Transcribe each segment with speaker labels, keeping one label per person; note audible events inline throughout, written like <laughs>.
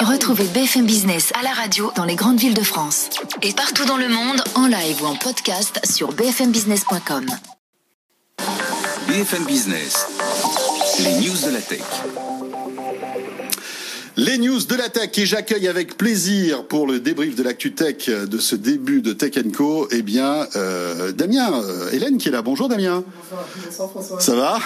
Speaker 1: Retrouvez BFM Business à la radio dans les grandes villes de France et partout dans le monde en live ou en podcast sur bfmbusiness.com.
Speaker 2: BFM Business, les news de la tech.
Speaker 3: Les news de la tech et j'accueille avec plaisir pour le débrief de l'actu tech de ce début de Tech Co. Eh bien, euh, Damien, euh, Hélène qui est là. Bonjour Damien.
Speaker 4: Bonsoir François.
Speaker 3: Ça va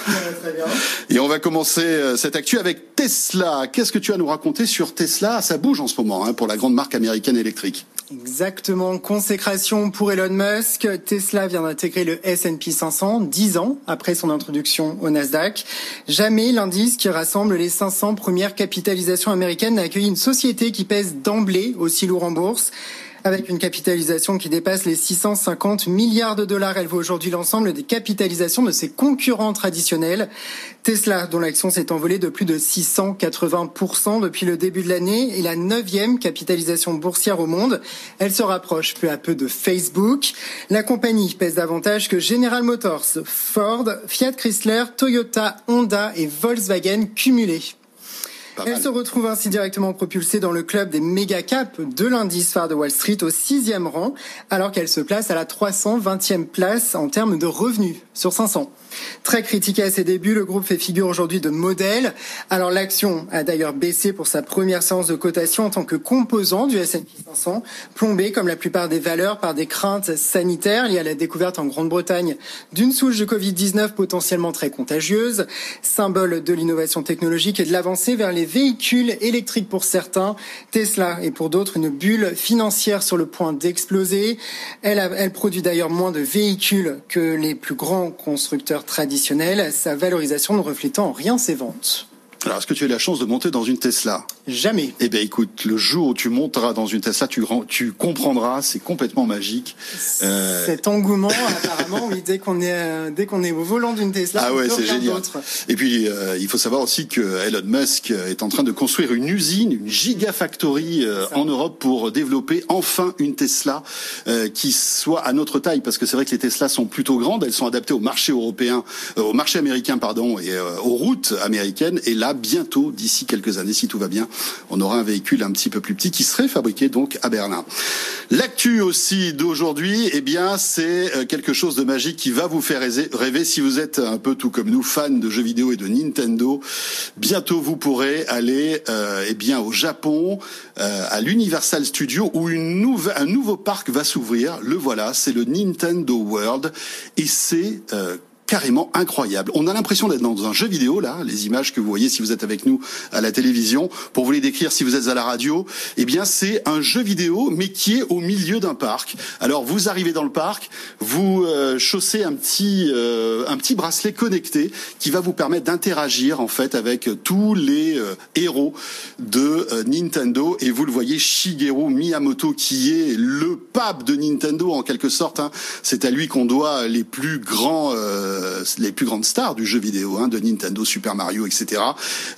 Speaker 4: Très bien.
Speaker 3: Et on va commencer euh, cette actu avec Tesla. Qu'est-ce que tu as à nous raconter sur Tesla? Ça bouge en ce moment hein, pour la grande marque américaine électrique.
Speaker 4: Exactement, consécration pour Elon Musk. Tesla vient d'intégrer le S&P 500 dix ans après son introduction au Nasdaq. Jamais l'indice qui rassemble les 500 premières capitalisations américaines n'a accueilli une société qui pèse d'emblée aussi lourd en bourse. Avec une capitalisation qui dépasse les 650 milliards de dollars, elle vaut aujourd'hui l'ensemble des capitalisations de ses concurrents traditionnels. Tesla, dont l'action s'est envolée de plus de 680% depuis le début de l'année, est la neuvième capitalisation boursière au monde. Elle se rapproche peu à peu de Facebook. La compagnie pèse davantage que General Motors, Ford, Fiat Chrysler, Toyota, Honda et Volkswagen cumulés. Elle se retrouve ainsi directement propulsée dans le club des méga caps de l'indice phare de Wall Street au sixième rang, alors qu'elle se place à la 320e place en termes de revenus sur 500. Très critiqué à ses débuts, le groupe fait figure aujourd'hui de modèle. Alors l'action a d'ailleurs baissé pour sa première séance de cotation en tant que composant du S&P 500, plombé comme la plupart des valeurs par des craintes sanitaires liées à la découverte en Grande-Bretagne d'une souche de Covid-19 potentiellement très contagieuse, symbole de l'innovation technologique et de l'avancée vers les véhicules électriques pour certains, Tesla et pour d'autres une bulle financière sur le point d'exploser. Elle, elle produit d'ailleurs moins de véhicules que les plus grands constructeurs traditionnels, sa valorisation ne reflétant en rien ses ventes.
Speaker 3: Alors, est-ce que tu as eu la chance de monter dans une Tesla?
Speaker 4: Jamais.
Speaker 3: Eh bien, écoute, le jour où tu monteras dans une Tesla, tu, tu comprendras, c'est complètement magique.
Speaker 4: Euh... Cet engouement, apparemment, oui, dès qu'on est, euh, dès qu'on est au volant d'une Tesla,
Speaker 3: ah ouais, c'est génial. Et puis, euh, il faut savoir aussi que Elon Musk est en train de construire une usine, une gigafactory euh, en Europe pour développer enfin une Tesla qui soit à notre taille, parce que c'est vrai que les Teslas sont plutôt grandes, elles sont adaptées au marché européen, au marché américain, pardon, et aux routes américaines. Et là, bientôt, d'ici quelques années, si tout va bien, on aura un véhicule un petit peu plus petit qui serait fabriqué donc à Berlin. L'actu aussi d'aujourd'hui, eh bien, c'est quelque chose de magique qui va vous faire rêver si vous êtes un peu tout comme nous, fans de jeux vidéo et de Nintendo. Bientôt, vous pourrez aller, euh, eh bien, au Japon, euh, à l'Universal Studio, où une un nouveau parc va s'ouvrir. Le voilà, c'est le Nintendo World, et c'est euh, carrément incroyable. On a l'impression d'être dans un jeu vidéo, là, les images que vous voyez si vous êtes avec nous à la télévision. Pour vous les décrire si vous êtes à la radio, eh bien, c'est un jeu vidéo, mais qui est au milieu d'un parc. Alors, vous arrivez dans le parc, vous euh, chaussez un petit, euh, un petit bracelet connecté qui va vous permettre d'interagir, en fait, avec tous les euh, héros de Nintendo. Et vous le voyez, Shigeru Miyamoto, qui est le pape de Nintendo, en quelque sorte. Hein. C'est à lui qu'on doit les plus grands les plus grandes stars du jeu vidéo, hein, de Nintendo, Super Mario, etc.,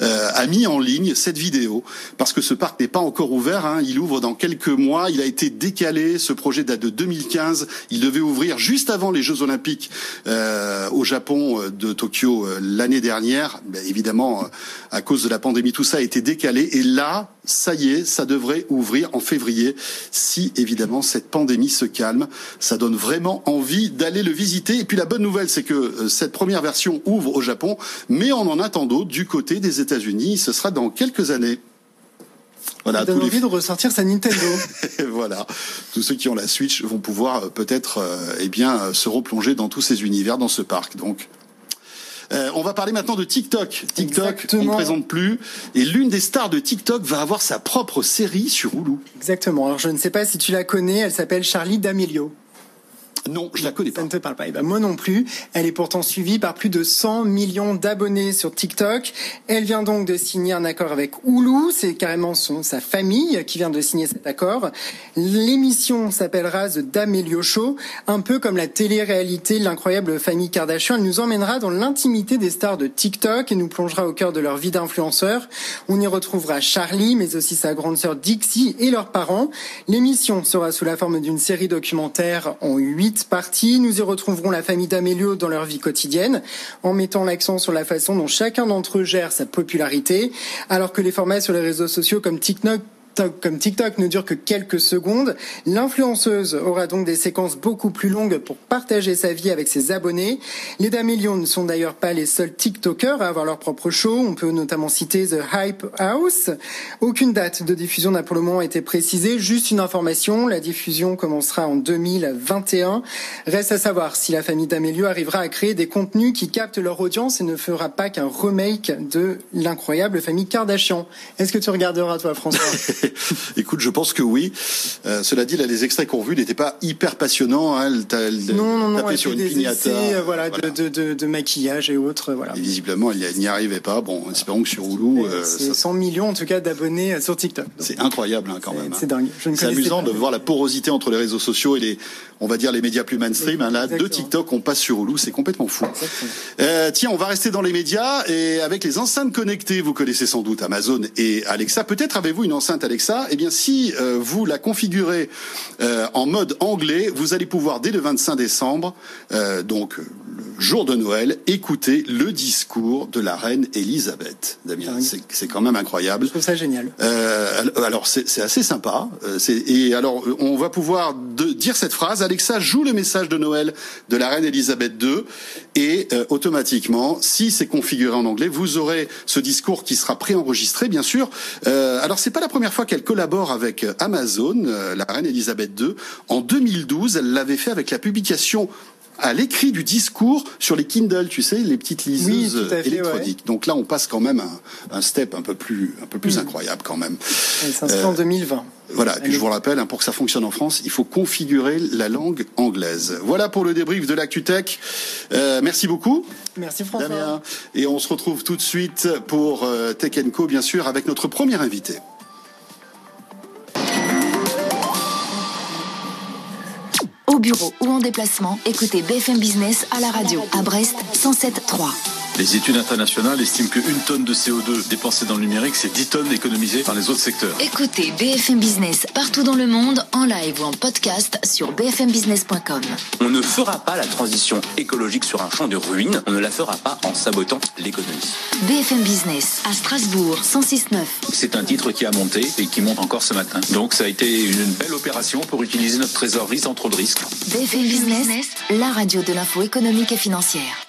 Speaker 3: euh, a mis en ligne cette vidéo parce que ce parc n'est pas encore ouvert. Hein, il ouvre dans quelques mois. Il a été décalé. Ce projet date de 2015. Il devait ouvrir juste avant les Jeux Olympiques euh, au Japon euh, de Tokyo euh, l'année dernière. Évidemment, euh, à cause de la pandémie, tout ça a été décalé. Et là, ça y est, ça devrait ouvrir en février, si évidemment cette pandémie se calme. Ça donne vraiment envie d'aller le visiter. Et puis la bonne nouvelle, c'est que euh, cette première version ouvre au Japon, mais on en attend d'autres du côté des États-Unis. Ce sera dans quelques années.
Speaker 4: Voilà, donne envie de ressortir sa Nintendo. <laughs>
Speaker 3: voilà, tous ceux qui ont la Switch vont pouvoir euh, peut-être, euh, eh bien, se replonger dans tous ces univers, dans ce parc. Donc, euh, on va parler maintenant de TikTok. TikTok, on ne présente plus. Et l'une des stars de TikTok va avoir sa propre série sur Hulu.
Speaker 4: Exactement. Alors je ne sais pas si tu la connais, elle s'appelle Charlie D'Amelio.
Speaker 3: Non, je la connais pas.
Speaker 4: Ça ne te parle pas. Eh ben, moi non plus. Elle est pourtant suivie par plus de 100 millions d'abonnés sur TikTok. Elle vient donc de signer un accord avec Hulu. C'est carrément son, sa famille qui vient de signer cet accord. L'émission s'appellera The D'Amelio Show, un peu comme la télé-réalité L'incroyable famille Kardashian. Elle nous emmènera dans l'intimité des stars de TikTok et nous plongera au cœur de leur vie d'influenceur. On y retrouvera Charlie, mais aussi sa grande sœur Dixie et leurs parents. L'émission sera sous la forme d'une série documentaire en huit partie. Nous y retrouverons la famille d'Amélio dans leur vie quotidienne, en mettant l'accent sur la façon dont chacun d'entre eux gère sa popularité, alors que les formats sur les réseaux sociaux comme TikTok comme TikTok ne dure que quelques secondes, l'influenceuse aura donc des séquences beaucoup plus longues pour partager sa vie avec ses abonnés. Les D'Amelio ne sont d'ailleurs pas les seuls TikTokers à avoir leur propre show. On peut notamment citer The Hype House. Aucune date de diffusion n'a pour le moment été précisée. Juste une information, la diffusion commencera en 2021. Reste à savoir si la famille D'Amelio arrivera à créer des contenus qui captent leur audience et ne fera pas qu'un remake de l'incroyable famille Kardashian. Est-ce que tu regarderas toi, François? <laughs> <laughs>
Speaker 3: Écoute, je pense que oui. Euh, cela dit, là, les extraits qu'on vus n'étaient pas hyper passionnants. Hein.
Speaker 4: Elle, non, non, non, elle sur une des. Essais, euh, voilà, De, de, de, maquillage et autres. Voilà.
Speaker 3: Et visiblement, elle n'y arrivait pas. Bon, espérons que sur Hulu.
Speaker 4: Euh, c'est 100 millions en tout cas d'abonnés euh, sur TikTok.
Speaker 3: C'est incroyable hein, quand même.
Speaker 4: C'est hein. dingue.
Speaker 3: C'est amusant de voir la porosité entre les réseaux sociaux et les, on va dire les médias plus mainstream. Hein, là, de TikTok, on passe sur Hulu, c'est complètement fou. Euh, tiens, on va rester dans les médias et avec les enceintes connectées, vous connaissez sans doute Amazon et Alexa. Peut-être avez-vous une enceinte Alexa. Eh bien, si euh, vous la configurez euh, en mode anglais, vous allez pouvoir dès le 25 décembre, euh, donc le jour de Noël, écouter le discours de la reine Elisabeth. Damien, c'est quand même incroyable.
Speaker 4: Je trouve ça génial.
Speaker 3: alors c'est assez sympa. et alors on va pouvoir de, dire cette phrase. Alexa joue le message de Noël de la reine Elisabeth II et automatiquement, si c'est configuré en anglais, vous aurez ce discours qui sera préenregistré, bien sûr. alors c'est pas la première fois qu'elle collabore avec Amazon, euh, la reine Elisabeth II. En 2012, elle l'avait fait avec la publication à l'écrit du discours sur les Kindle, tu sais, les petites liseuses électroniques. Donc là, on passe quand même un, un, step un peu plus, un peu plus incroyable quand même.
Speaker 4: C'est en 2020.
Speaker 3: Voilà, et puis je vous rappelle, hein, pour que ça fonctionne en France, il faut configurer la langue anglaise. Voilà pour le débrief de l'ActuTech. Euh, merci beaucoup.
Speaker 4: Merci François.
Speaker 3: Damien. Et on se retrouve tout de suite pour euh, Tech Co, bien sûr, avec notre premier invité.
Speaker 1: Bureau ou en déplacement, écoutez BFM Business à la radio à Brest 107.3.
Speaker 2: Les études internationales estiment qu'une tonne de CO2 dépensée dans le numérique, c'est 10 tonnes économisées par les autres secteurs.
Speaker 1: Écoutez BFM Business partout dans le monde, en live ou en podcast sur bfmbusiness.com.
Speaker 5: On ne fera pas la transition écologique sur un champ de ruines, on ne la fera pas en sabotant l'économie.
Speaker 1: BFM Business à Strasbourg 106.9.
Speaker 5: C'est un titre qui a monté et qui monte encore ce matin. Donc ça a été une belle opération pour utiliser notre trésorerie sans trop de risques.
Speaker 1: BFM Business, la radio de l'info économique et financière.